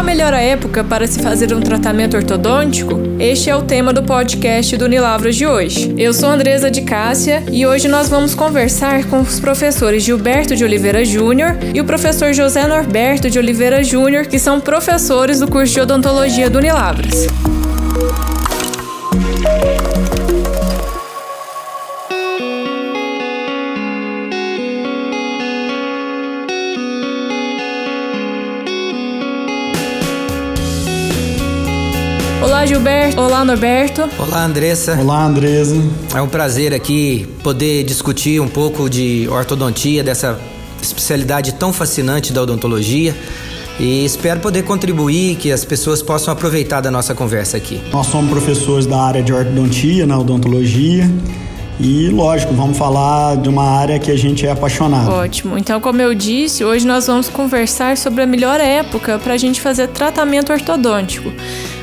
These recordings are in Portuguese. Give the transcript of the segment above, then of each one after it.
a melhor época para se fazer um tratamento ortodôntico? Este é o tema do podcast do Unilavros de hoje. Eu sou Andresa de Cássia e hoje nós vamos conversar com os professores Gilberto de Oliveira Júnior e o professor José Norberto de Oliveira Júnior, que são professores do curso de odontologia do Unilavros. Olá, Gilberto. Olá, Norberto. Olá, Andressa. Olá, Andresa. É um prazer aqui poder discutir um pouco de ortodontia, dessa especialidade tão fascinante da odontologia. E espero poder contribuir, que as pessoas possam aproveitar da nossa conversa aqui. Nós somos professores da área de ortodontia, na odontologia. E, lógico, vamos falar de uma área que a gente é apaixonado. Ótimo. Então, como eu disse, hoje nós vamos conversar sobre a melhor época para a gente fazer tratamento ortodôntico.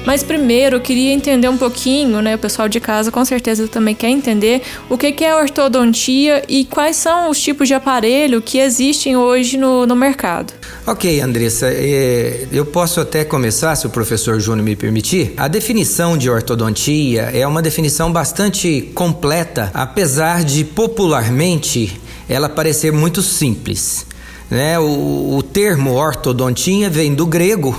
Mas primeiro eu queria entender um pouquinho, né? O pessoal de casa com certeza também quer entender o que, é ortodontia e quais são os tipos de aparelho que existem hoje no, no mercado. Ok, Andressa, é, eu posso até começar, se o professor Júnior me permitir. A definição de ortodontia é uma definição bastante completa, apesar de popularmente ela parecer muito simples. Né? O, o termo ortodontia vem do grego,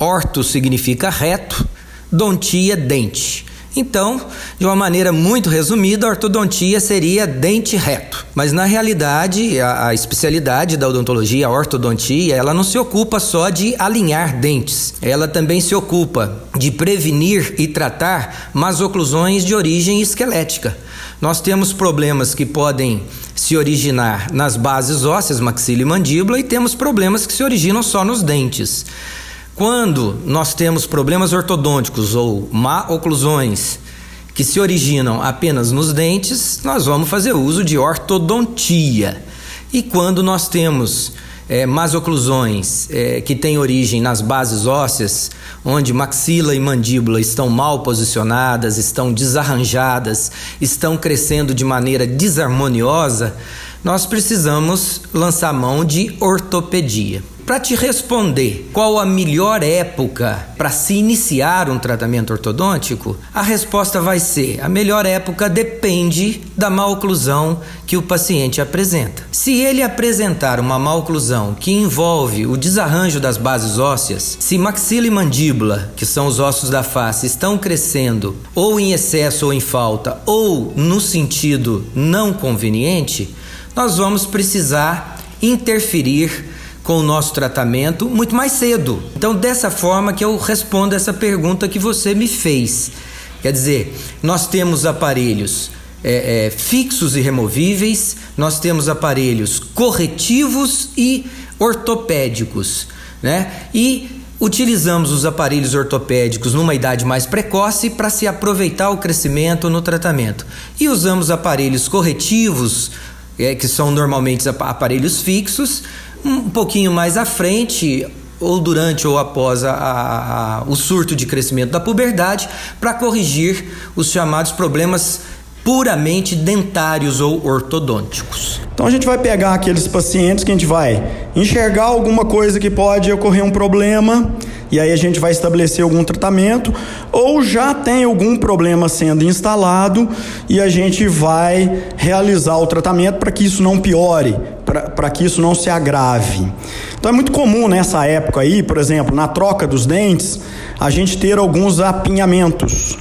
orto significa reto, dontia, dente. Então, de uma maneira muito resumida, a ortodontia seria dente reto. Mas na realidade, a, a, especialidade da odontologia, a ortodontia, ela não se ocupa só de alinhar dentes. Ela também se ocupa de prevenir e tratar masoclusões de origem esquelética. Nós temos problemas que podem se originar nas bases ósseas, maxila e mandíbula, e temos problemas que se originam só nos dentes. Quando nós temos problemas ortodônticos ou má oclusões que se originam apenas nos dentes, nós vamos fazer uso de ortodontia. E quando nós temos é, más oclusões é, que têm origem nas bases ósseas, onde maxila e mandíbula estão mal posicionadas, estão desarranjadas, estão crescendo de maneira desarmoniosa, nós precisamos lançar mão de ortopedia. Para te responder qual a melhor época para se iniciar um tratamento ortodôntico, a resposta vai ser: a melhor época depende da maloclusão que o paciente apresenta. Se ele apresentar uma maloclusão que envolve o desarranjo das bases ósseas, se maxila e mandíbula, que são os ossos da face, estão crescendo ou em excesso ou em falta, ou no sentido não conveniente, nós vamos precisar interferir com o nosso tratamento muito mais cedo. Então, dessa forma que eu respondo essa pergunta que você me fez. Quer dizer, nós temos aparelhos é, é, fixos e removíveis, nós temos aparelhos corretivos e ortopédicos, né? E utilizamos os aparelhos ortopédicos numa idade mais precoce para se aproveitar o crescimento no tratamento. E usamos aparelhos corretivos, é, que são normalmente aparelhos fixos, um pouquinho mais à frente, ou durante ou após a, a, a, o surto de crescimento da puberdade, para corrigir os chamados problemas puramente dentários ou ortodônticos. Então a gente vai pegar aqueles pacientes que a gente vai enxergar alguma coisa que pode ocorrer um problema e aí a gente vai estabelecer algum tratamento ou já tem algum problema sendo instalado e a gente vai realizar o tratamento para que isso não piore, para que isso não se agrave. Então é muito comum nessa época aí, por exemplo, na troca dos dentes, a gente ter alguns apinhamentos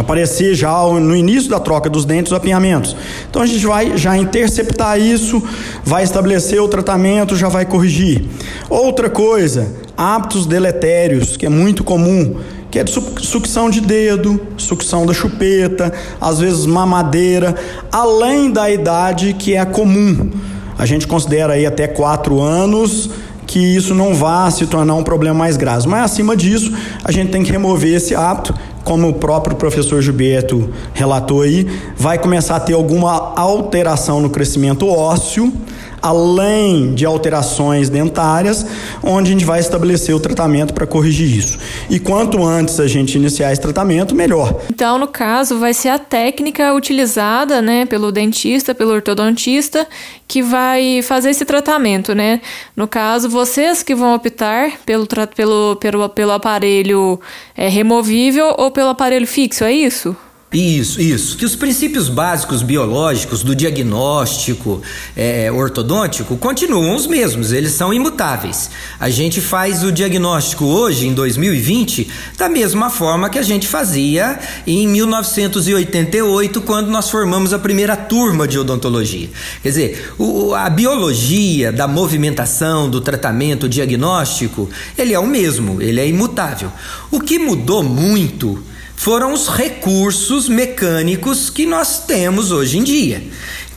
aparecer já no início da troca dos dentes os apinhamentos. Então a gente vai já interceptar isso, vai estabelecer o tratamento, já vai corrigir. Outra coisa, hábitos deletérios, que é muito comum, que é de sucção de dedo, sucção da chupeta, às vezes mamadeira, além da idade que é comum. A gente considera aí até quatro anos que isso não vá se tornar um problema mais grave. Mas acima disso, a gente tem que remover esse hábito, como o próprio professor Gilberto relatou aí, vai começar a ter alguma alteração no crescimento ósseo, além de alterações dentárias, onde a gente vai estabelecer o tratamento para corrigir isso. E quanto antes a gente iniciar esse tratamento, melhor. Então, no caso, vai ser a técnica utilizada, né, pelo dentista, pelo ortodontista, que vai fazer esse tratamento, né? No caso, vocês que vão optar pelo, pelo, pelo, pelo aparelho é, removível ou pelo aparelho fixo, é isso? Isso, isso. Que os princípios básicos biológicos do diagnóstico é, ortodôntico continuam os mesmos, eles são imutáveis. A gente faz o diagnóstico hoje, em 2020, da mesma forma que a gente fazia em 1988, quando nós formamos a primeira turma de odontologia. Quer dizer, o, a biologia da movimentação, do tratamento, diagnóstico, ele é o mesmo, ele é imutável. O que mudou muito foram os recursos mecânicos que nós temos hoje em dia.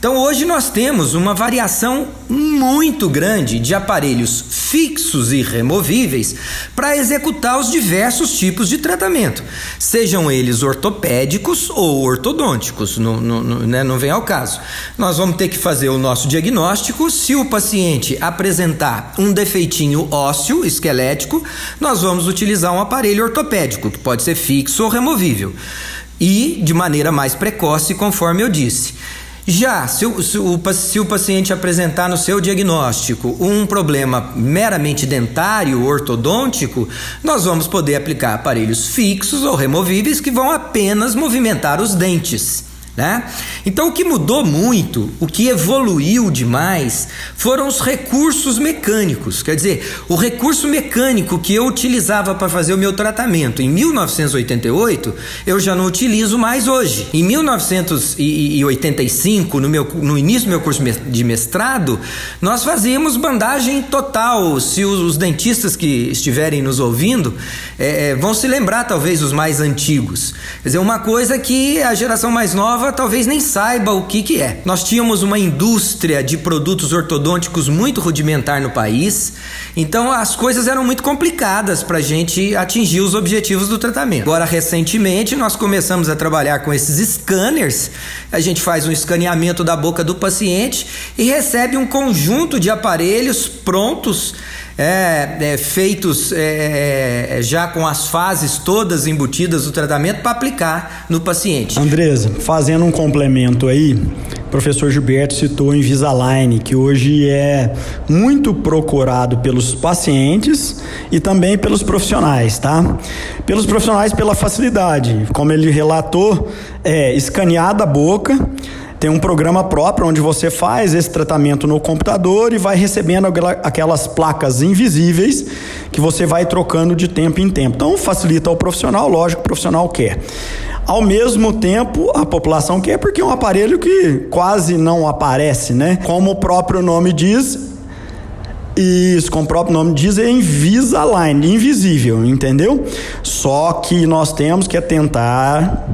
Então hoje nós temos uma variação muito grande de aparelhos fixos e removíveis para executar os diversos tipos de tratamento, sejam eles ortopédicos ou ortodônticos, não, né, não vem ao caso. Nós vamos ter que fazer o nosso diagnóstico. Se o paciente apresentar um defeitinho ósseo, esquelético, nós vamos utilizar um aparelho ortopédico, que pode ser fixo ou removível. E de maneira mais precoce, conforme eu disse. Já se o, se, o, se o paciente apresentar no seu diagnóstico um problema meramente dentário, ortodôntico, nós vamos poder aplicar aparelhos fixos ou removíveis que vão apenas movimentar os dentes. Né? Então, o que mudou muito, o que evoluiu demais, foram os recursos mecânicos. Quer dizer, o recurso mecânico que eu utilizava para fazer o meu tratamento em 1988, eu já não utilizo mais hoje. Em 1985, no, meu, no início do meu curso de mestrado, nós fazíamos bandagem total. Se os, os dentistas que estiverem nos ouvindo é, vão se lembrar, talvez, os mais antigos. Quer dizer, uma coisa que a geração mais nova talvez nem saiba o que, que é. Nós tínhamos uma indústria de produtos ortodônticos muito rudimentar no país, então as coisas eram muito complicadas para a gente atingir os objetivos do tratamento. Agora, recentemente, nós começamos a trabalhar com esses scanners, a gente faz um escaneamento da boca do paciente e recebe um conjunto de aparelhos prontos é, é, feitos é, é, já com as fases todas embutidas do tratamento para aplicar no paciente. Andresa, fazendo um complemento aí, o professor Gilberto citou o Invisalign, que hoje é muito procurado pelos pacientes e também pelos profissionais, tá? Pelos profissionais pela facilidade, como ele relatou, é escaneada a boca tem um programa próprio onde você faz esse tratamento no computador e vai recebendo aquelas placas invisíveis que você vai trocando de tempo em tempo. Então facilita o profissional, lógico, o profissional quer. Ao mesmo tempo, a população quer porque é um aparelho que quase não aparece, né? Como o próprio nome diz, isso, como o próprio nome diz, é Invisalign, invisível, entendeu? Só que nós temos que tentar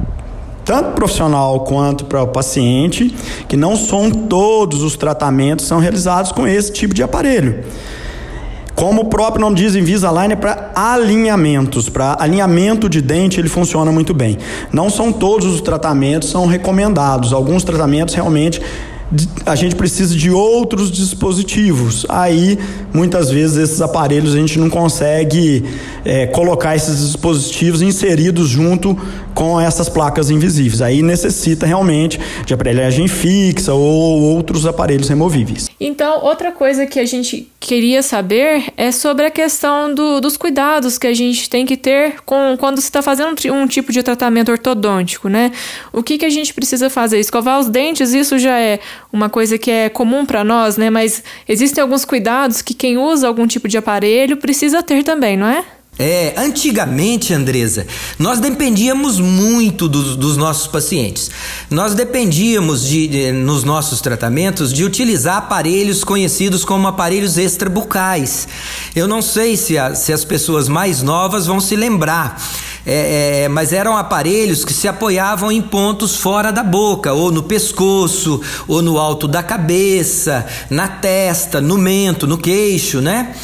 tanto profissional quanto para o paciente, que não são todos os tratamentos são realizados com esse tipo de aparelho. Como o próprio nome diz, Invisalign é para alinhamentos, para alinhamento de dente ele funciona muito bem. Não são todos os tratamentos são recomendados. Alguns tratamentos realmente a gente precisa de outros dispositivos. Aí, muitas vezes, esses aparelhos a gente não consegue é, colocar esses dispositivos inseridos junto com essas placas invisíveis. Aí necessita realmente de aparelhagem fixa ou outros aparelhos removíveis. Então, outra coisa que a gente queria saber é sobre a questão do, dos cuidados que a gente tem que ter com quando se está fazendo um tipo de tratamento ortodôntico, né? O que, que a gente precisa fazer? Escovar os dentes, isso já é uma coisa que é comum para nós, né? Mas existem alguns cuidados que quem usa algum tipo de aparelho precisa ter também, não é? É, antigamente, Andresa, nós dependíamos muito dos, dos nossos pacientes. Nós dependíamos de, de, nos nossos tratamentos de utilizar aparelhos conhecidos como aparelhos extrabucais. Eu não sei se, a, se as pessoas mais novas vão se lembrar. É, é, mas eram aparelhos que se apoiavam em pontos fora da boca, ou no pescoço, ou no alto da cabeça, na testa, no mento, no queixo, né?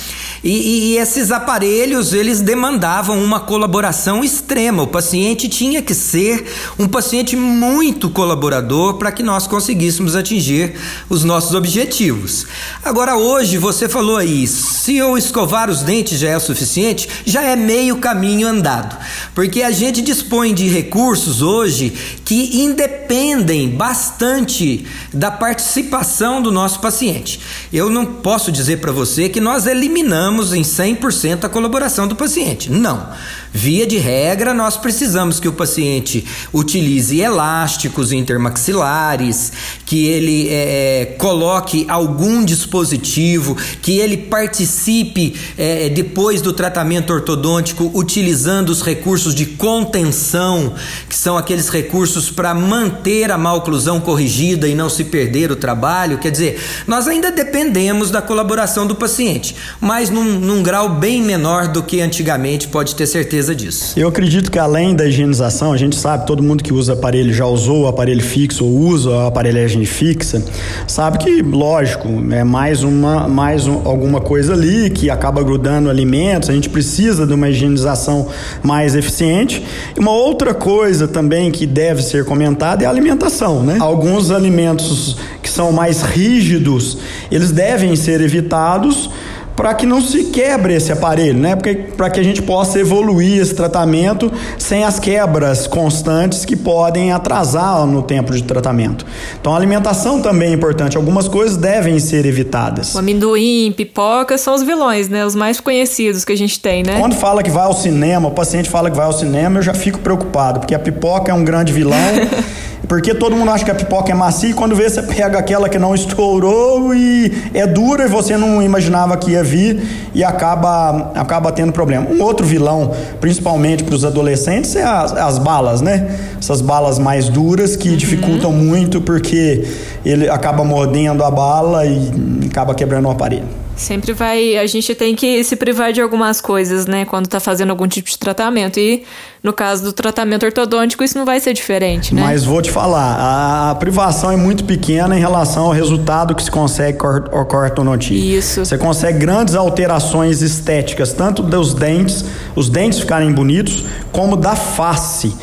E, e, esses aparelhos, eles demandavam uma colaboração extrema. O paciente tinha que ser um paciente muito colaborador para que nós conseguíssemos atingir os nossos objetivos. Agora, hoje, você falou aí, se eu escovar os dentes já é o suficiente, já é meio caminho andado. Porque a gente dispõe de recursos hoje que independem bastante da participação do nosso paciente. Eu não posso dizer para você que nós eliminamos em 100% a colaboração do paciente. Não. Via de regra, nós precisamos que o paciente utilize elásticos intermaxilares, que ele é, é, coloque algum dispositivo, que ele participe é, depois do tratamento ortodôntico utilizando os recursos de contenção, que são aqueles recursos para manter a malclusão corrigida e não se perder o trabalho. Quer dizer, nós ainda dependemos da colaboração do paciente, mas num, num grau bem menor do que antigamente, pode ter certeza disso. Eu acredito que além da higienização, a gente sabe, todo mundo que usa aparelho já usou o aparelho fixo ou usa a aparelhagem fixa, sabe que, lógico, é mais uma, mais um, alguma coisa ali que acaba grudando alimentos, a gente precisa de uma higienização mais eficiente. E uma outra coisa também que deve ser comentada é a alimentação, né? Alguns alimentos que são mais rígidos, eles devem ser evitados para que não se quebre esse aparelho, né? Para que a gente possa evoluir esse tratamento sem as quebras constantes que podem atrasar no tempo de tratamento. Então a alimentação também é importante. Algumas coisas devem ser evitadas. O amendoim, pipoca são os vilões, né? Os mais conhecidos que a gente tem, né? Quando fala que vai ao cinema, o paciente fala que vai ao cinema, eu já fico preocupado, porque a pipoca é um grande vilão. Porque todo mundo acha que a pipoca é macia e quando vê você pega aquela que não estourou e é dura e você não imaginava que ia vir e acaba, acaba tendo problema. Um outro vilão, principalmente para os adolescentes, é as, as, balas, né? Essas balas mais duras que uhum. dificultam muito porque ele acaba mordendo a bala e acaba quebrando o aparelho. Sempre vai. A gente tem que se privar de algumas coisas, né? Quando tá fazendo algum tipo de tratamento. E no caso do tratamento ortodôntico, isso não vai ser diferente, né? Mas vou te falar, a privação é muito pequena em relação ao resultado que se consegue com a ortodontia. Isso. Você consegue grandes alterações estéticas, tanto dos dentes, os dentes ficarem bonitos, como da face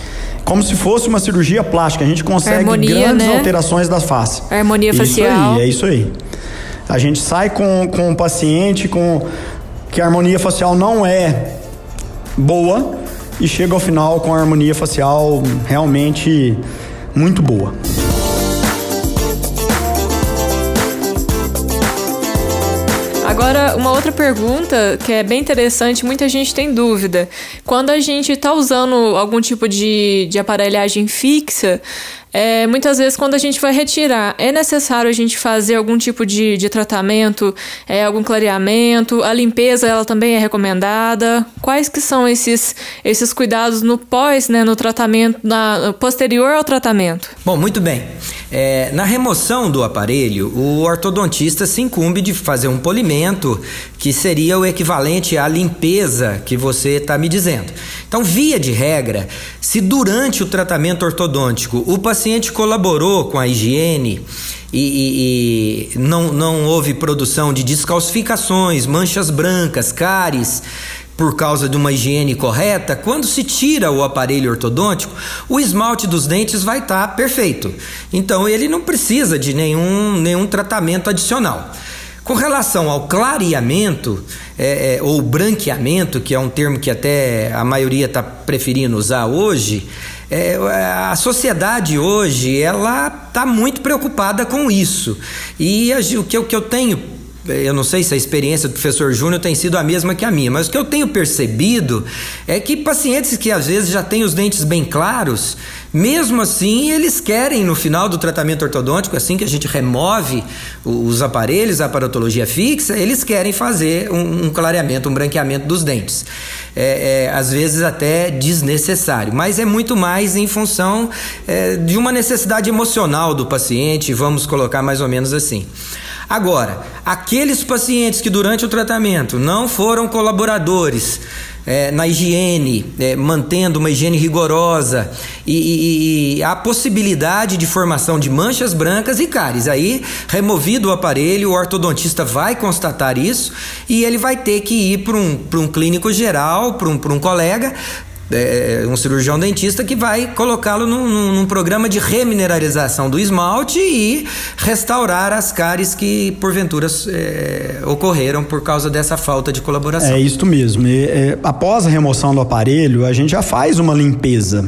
como se fosse uma cirurgia plástica. A gente consegue harmonia, grandes né? alterações da face. A harmonia facial. Isso aí, é isso aí. A gente sai com, com o paciente com que a harmonia facial não é boa e chega ao final com a harmonia facial realmente muito boa. Agora, uma outra pergunta que é bem interessante, muita gente tem dúvida. Quando a gente está usando algum tipo de, de aparelhagem fixa, é, muitas vezes, quando a gente vai retirar, é necessário a gente fazer algum tipo de, de tratamento, é, algum clareamento, a limpeza ela também é recomendada. Quais que são esses, esses cuidados no pós, né, no tratamento, na, posterior ao tratamento? Bom, muito bem. É, na remoção do aparelho, o ortodontista se incumbe de fazer um polimento, que seria o equivalente à limpeza que você está me dizendo. Então, via de regra, se durante o tratamento ortodôntico o paciente colaborou com a higiene e, e, e não, não houve produção de descalcificações, manchas brancas, cáries, por causa de uma higiene correta, quando se tira o aparelho ortodôntico, o esmalte dos dentes vai estar tá perfeito. Então ele não precisa de nenhum, nenhum tratamento adicional. Com relação ao clareamento é, é, ou branqueamento, que é um termo que até a maioria está preferindo usar hoje, é, a sociedade hoje ela está muito preocupada com isso. E o, que, que eu tenho eu não sei se a experiência do professor Júnior tem sido a mesma que a minha, mas o que eu tenho percebido é que pacientes que às vezes já têm os dentes bem claros, mesmo assim eles querem no final do tratamento ortodôntico, assim que a gente remove os aparelhos, a aparatologia fixa, eles querem fazer um, um clareamento, um branqueamento dos dentes. É, é, às vezes até desnecessário, mas é muito mais em função é, de uma necessidade emocional do paciente, vamos colocar mais ou menos assim. Agora, aqueles pacientes que durante o tratamento não foram colaboradores é, na higiene, é, mantendo uma higiene rigorosa e, e, e, a possibilidade de formação de manchas brancas e cáries. Aí, removido o aparelho, o ortodontista vai constatar isso e ele vai ter que ir para um, um clínico geral, para um, um colega, é, um cirurgião dentista que vai colocá-lo num, num, num, programa de remineralização do esmalte e restaurar as cáries que porventura é, ocorreram por causa dessa falta de colaboração. É isso mesmo. E, é, após a remoção do aparelho, a gente já faz uma limpeza.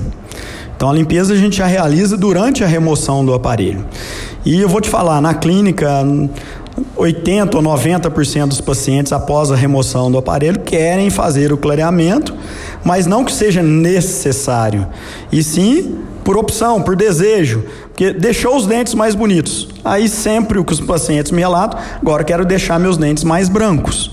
Então a limpeza a gente já realiza durante a remoção do aparelho. E eu vou te falar, na clínica, 80 ou 90% dos pacientes após a remoção do aparelho querem fazer o clareamento mas não que seja necessário, e sim por opção, por desejo, porque deixou os dentes mais bonitos. Aí sempre o que os pacientes me relatam, agora quero deixar meus dentes mais brancos.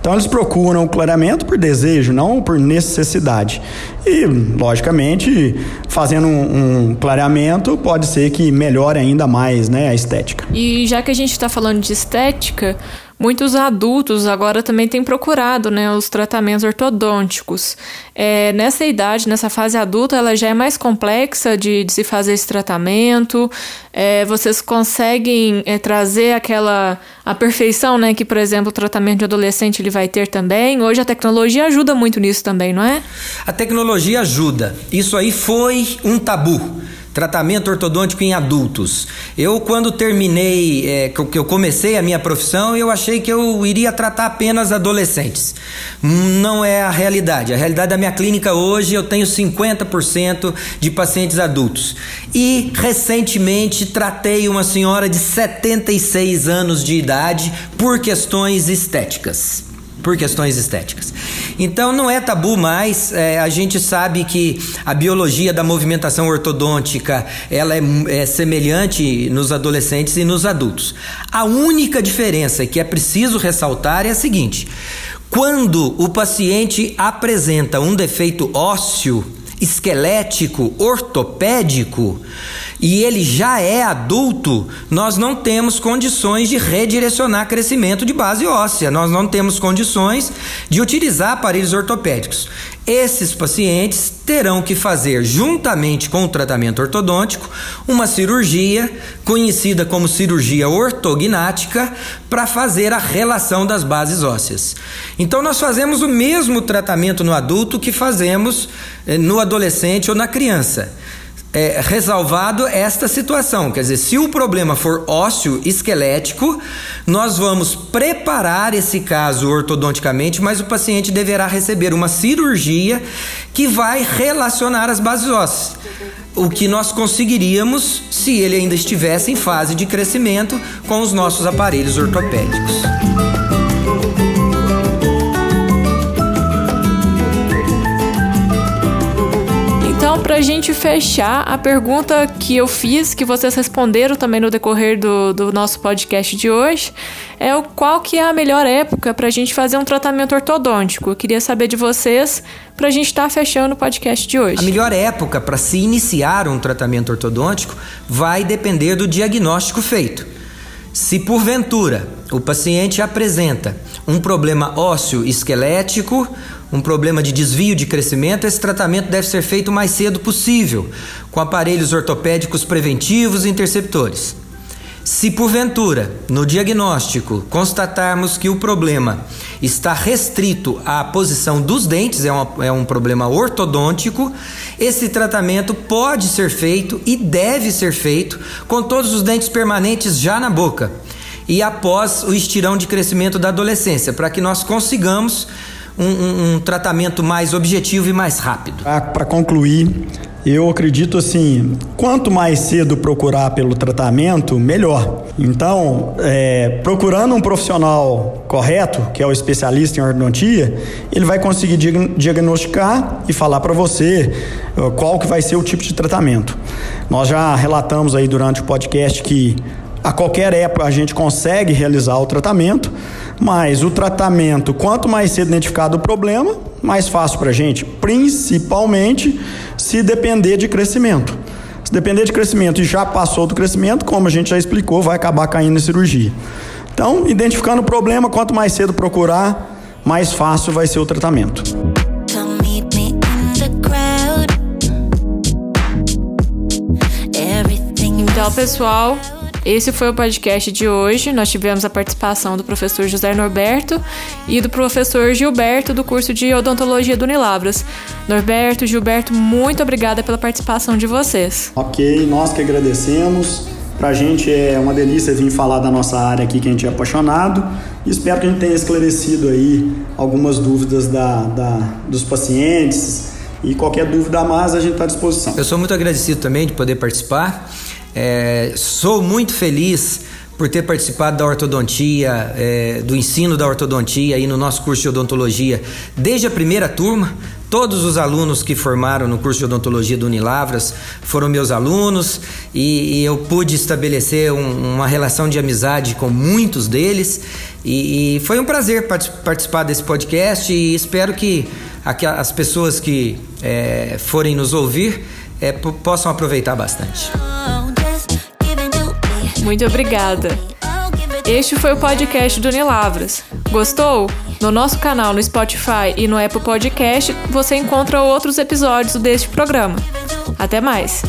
Então eles procuram o clareamento por desejo, não por necessidade. E, logicamente, fazendo um, um clareamento, pode ser que melhore ainda mais né, a estética. E já que a gente está falando de estética, Muitos adultos agora também têm procurado né, os tratamentos ortodônticos. É, nessa idade, nessa fase adulta, ela já é mais complexa de, de se fazer esse tratamento. É, vocês conseguem é, trazer aquela a perfeição né, que, por exemplo, o tratamento de adolescente ele vai ter também. Hoje a tecnologia ajuda muito nisso também, não é? A tecnologia ajuda. Isso aí foi um tabu tratamento ortodôntico em adultos. Eu, quando terminei, é, que eu comecei a minha profissão, eu achei que eu iria tratar apenas adolescentes. Não é a realidade. A realidade da minha clínica hoje, eu tenho 50% de pacientes adultos. E, recentemente, tratei uma senhora de 76 anos de idade por questões estéticas por questões estéticas. Então não é tabu mais, é, a gente sabe que a biologia da movimentação ortodôntica ela é, é, semelhante nos adolescentes e nos adultos. A única diferença que é preciso ressaltar é a seguinte: quando o paciente apresenta um defeito ósseo, esquelético, ortopédico, e ele já é adulto, nós não temos condições de redirecionar crescimento de base óssea, nós não temos condições de utilizar aparelhos ortopédicos. Esses pacientes terão que fazer, juntamente com o tratamento ortodôntico, uma cirurgia conhecida como cirurgia ortognática para fazer a relação das bases ósseas. Então, nós fazemos o mesmo tratamento no adulto que fazemos eh, no adolescente ou na criança é, resalvado esta situação. Quer dizer, se o problema for ósseo esquelético, nós vamos preparar esse caso ortodonticamente, mas o paciente deverá receber uma cirurgia que vai relacionar as bases ósseas. O que nós conseguiríamos se ele ainda estivesse em fase de crescimento com os nossos aparelhos ortopédicos. Gente fechar, a pergunta que eu fiz, que vocês responderam também no decorrer do, do nosso podcast de hoje, é o qual que é a melhor época para a gente fazer um tratamento ortodôntico. Eu queria saber de vocês para a gente estar tá fechando o podcast de hoje. A melhor época para se iniciar um tratamento ortodôntico vai depender do diagnóstico feito. Se porventura o paciente apresenta um problema ósseo esquelético, um problema de desvio de crescimento, esse tratamento deve ser feito o mais cedo possível, com aparelhos ortopédicos preventivos e interceptores. Se porventura, no diagnóstico, constatarmos que o problema está restrito à posição dos dentes, é, uma, é um problema ortodôntico, esse tratamento pode ser feito e deve ser feito com todos os dentes permanentes já na boca e após o estirão de crescimento da adolescência, para que nós consigamos um, um, tratamento mais objetivo e mais rápido. Para concluir, eu acredito assim, quanto mais cedo procurar pelo tratamento, melhor. Então, é, procurando um profissional correto, que é o especialista em ortodontia, ele vai conseguir diagnosticar e falar para você qual que vai ser o tipo de tratamento. Nós já relatamos aí durante o podcast que a qualquer época a gente consegue realizar o tratamento, mas o tratamento, quanto mais cedo identificado o problema, mais fácil para a gente, principalmente se depender de crescimento. Se depender de crescimento e já passou do crescimento, como a gente já explicou, vai acabar caindo em cirurgia. Então, identificando o problema, quanto mais cedo procurar, mais fácil vai ser o tratamento. Então, pessoal, esse foi o podcast de hoje. Nós tivemos a participação do professor José Norberto e do professor Gilberto do curso de odontologia do Unilabras. Norberto, Gilberto, muito obrigada pela participação de vocês. Ok, nós que agradecemos. Pra gente é uma delícia vir falar da nossa área aqui que a gente é apaixonado. E espero que a gente tenha esclarecido aí algumas dúvidas da, da dos pacientes. E qualquer dúvida a mais, a gente está à disposição. Eu sou muito agradecido também de poder participar. É, sou muito feliz por ter participado da ortodontia, é, do ensino da ortodontia aí no nosso curso de odontologia desde a primeira turma. Todos os alunos que formaram no curso de odontologia do Unilavras foram meus alunos e, e eu pude estabelecer um, uma relação de amizade com muitos deles. E, e foi um prazer participar desse podcast e espero que as pessoas que é, forem nos ouvir é, possam aproveitar bastante. Muito obrigada. Este foi o podcast do Unilavras. Gostou? No nosso canal no Spotify e no Apple Podcast você encontra outros episódios deste programa. Até mais!